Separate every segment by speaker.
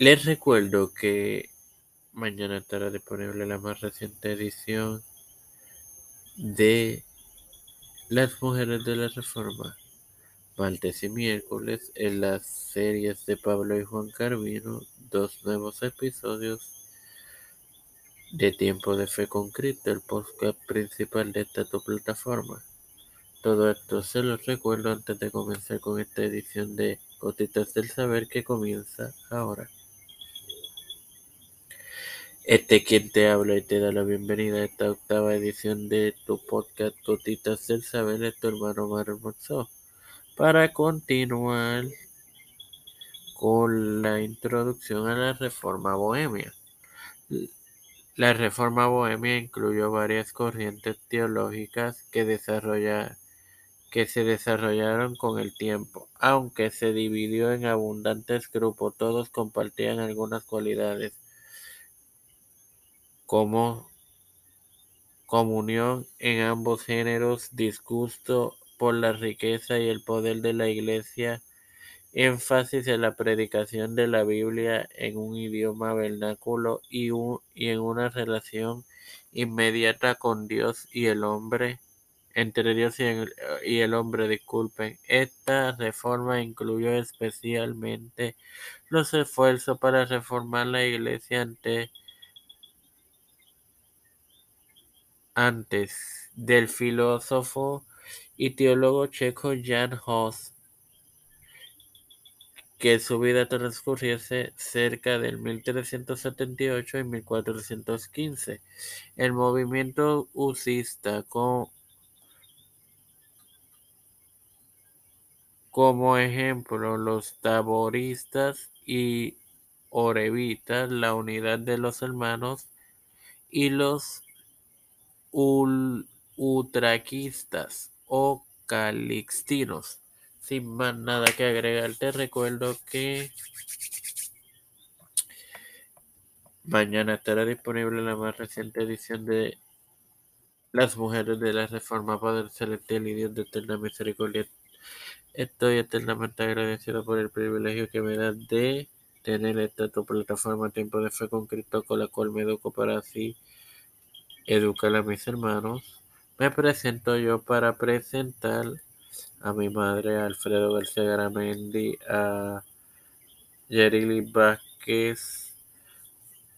Speaker 1: Les recuerdo que mañana estará disponible la más reciente edición de Las Mujeres de la Reforma, martes y miércoles en las series de Pablo y Juan Carvino, dos nuevos episodios de Tiempo de Fe con Cristo, el podcast principal de esta tu plataforma. Todo esto se los recuerdo antes de comenzar con esta edición de Gotitas del Saber que comienza ahora. Este quien te habla y te da la bienvenida a esta octava edición de tu podcast Gotitas del Saber es tu hermano Mario Hermoso. Para continuar con la introducción a la reforma bohemia. La reforma bohemia incluyó varias corrientes teológicas que que se desarrollaron con el tiempo. Aunque se dividió en abundantes grupos, todos compartían algunas cualidades como comunión en ambos géneros, disgusto por la riqueza y el poder de la Iglesia, énfasis en la predicación de la Biblia en un idioma vernáculo y, y en una relación inmediata con Dios y el hombre entre Dios y el, hombre, disculpen. Esta reforma incluyó especialmente los esfuerzos para reformar la iglesia antes del filósofo y teólogo checo Jan Hus, que su vida transcurriese cerca del 1378 y 1415. El movimiento usista con Como ejemplo, los taboristas y orevitas, la unidad de los hermanos, y los utraquistas o calixtinos. Sin más nada que agregar, te recuerdo que mañana estará disponible la más reciente edición de Las Mujeres de la Reforma Padre Celestial y Dios de Eterna Misericordia Estoy eternamente agradecido por el privilegio que me da de tener esta tu plataforma Tiempo de Fe con Cristo, con la cual me educo para así educar a mis hermanos. Me presento yo para presentar a mi madre, Alfredo García Garamendi, a Yerili Vázquez,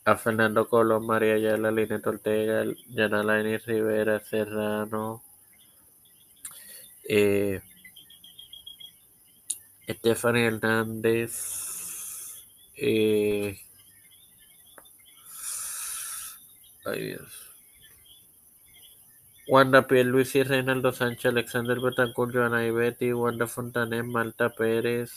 Speaker 1: a Fernando Colón, María Ayala, Linet Ortega, Yanalaini Rivera Serrano, eh, Stephanie Hernández. Eh, ay Dios. Wanda y Reinaldo Sánchez, Alexander Betancourt, Joana Betty, Wanda Fontanet, Malta Pérez.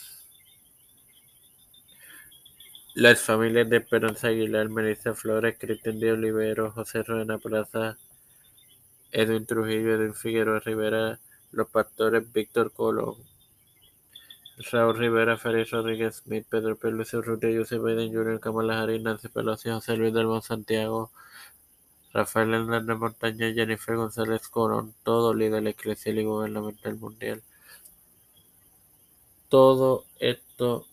Speaker 1: Las familias de Esperanza Aguilar, Melissa Flores, Cristian de Olivero, José Ruena Plaza, Edwin Trujillo, Edwin Figueroa Rivera, los pastores Víctor Colón, Raúl Rivera, Félix Rodríguez Smith, Pedro Pérez Urrutia, José Biden Jr., Kamala Harris, Nancy Pelosi, José Luis del Santiago, Rafael Hernández Montaña, Jennifer González Corón, todo líder eclesial y gubernamental mundial. Todo esto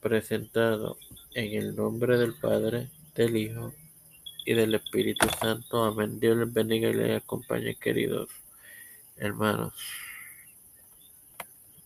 Speaker 1: presentado en el nombre del Padre, del Hijo y del Espíritu Santo. Amén. Dios les bendiga y les acompañe, queridos hermanos.